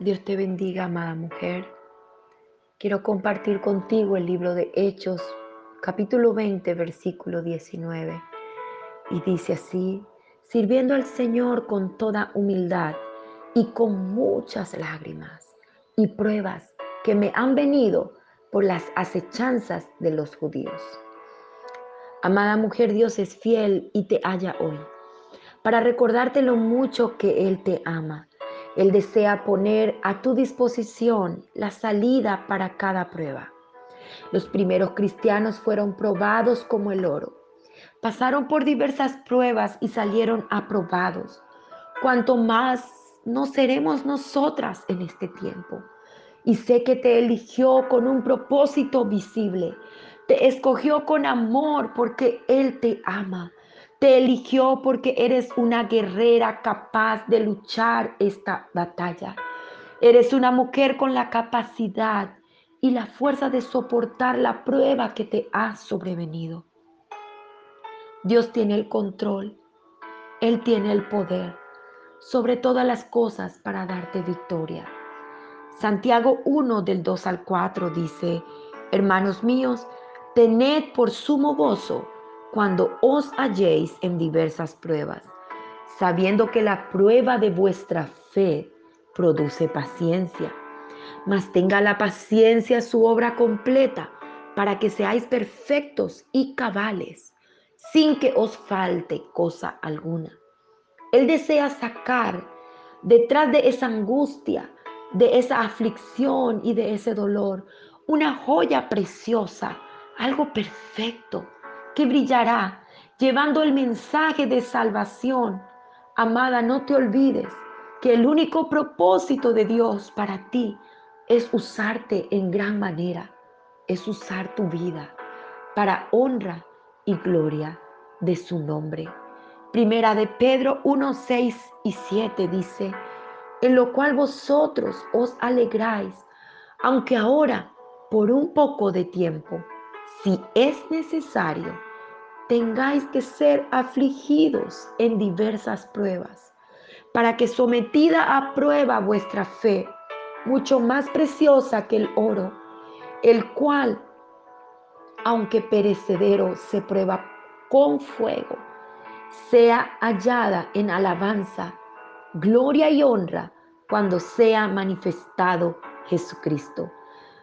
Dios te bendiga, amada mujer. Quiero compartir contigo el libro de Hechos, capítulo 20, versículo 19. Y dice así, sirviendo al Señor con toda humildad y con muchas lágrimas y pruebas que me han venido por las acechanzas de los judíos. Amada mujer, Dios es fiel y te halla hoy para recordarte lo mucho que Él te ama él desea poner a tu disposición la salida para cada prueba. Los primeros cristianos fueron probados como el oro. Pasaron por diversas pruebas y salieron aprobados. Cuanto más no seremos nosotras en este tiempo. Y sé que te eligió con un propósito visible. Te escogió con amor porque Él te ama. Te eligió porque eres una guerrera capaz de luchar esta batalla. Eres una mujer con la capacidad y la fuerza de soportar la prueba que te ha sobrevenido. Dios tiene el control. Él tiene el poder sobre todas las cosas para darte victoria. Santiago 1 del 2 al 4 dice, hermanos míos, tened por sumo gozo cuando os halléis en diversas pruebas, sabiendo que la prueba de vuestra fe produce paciencia. Mas tenga la paciencia su obra completa, para que seáis perfectos y cabales, sin que os falte cosa alguna. Él desea sacar detrás de esa angustia, de esa aflicción y de ese dolor, una joya preciosa, algo perfecto que brillará llevando el mensaje de salvación. Amada, no te olvides que el único propósito de Dios para ti es usarte en gran manera, es usar tu vida para honra y gloria de su nombre. Primera de Pedro 1, 6 y 7 dice, en lo cual vosotros os alegráis, aunque ahora por un poco de tiempo, si es necesario, tengáis que ser afligidos en diversas pruebas, para que sometida a prueba vuestra fe, mucho más preciosa que el oro, el cual, aunque perecedero, se prueba con fuego, sea hallada en alabanza, gloria y honra cuando sea manifestado Jesucristo.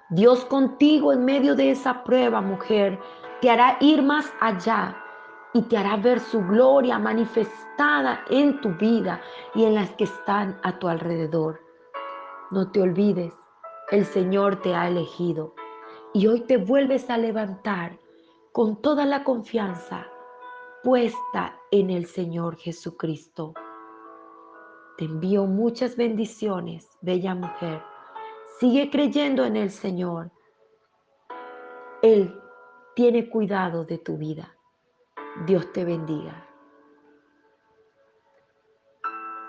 Dios contigo en medio de esa prueba, mujer, te hará ir más allá y te hará ver su gloria manifestada en tu vida y en las que están a tu alrededor. No te olvides, el Señor te ha elegido y hoy te vuelves a levantar con toda la confianza puesta en el Señor Jesucristo. Te envío muchas bendiciones, bella mujer. Sigue creyendo en el Señor. Él tiene cuidado de tu vida. Dios te bendiga.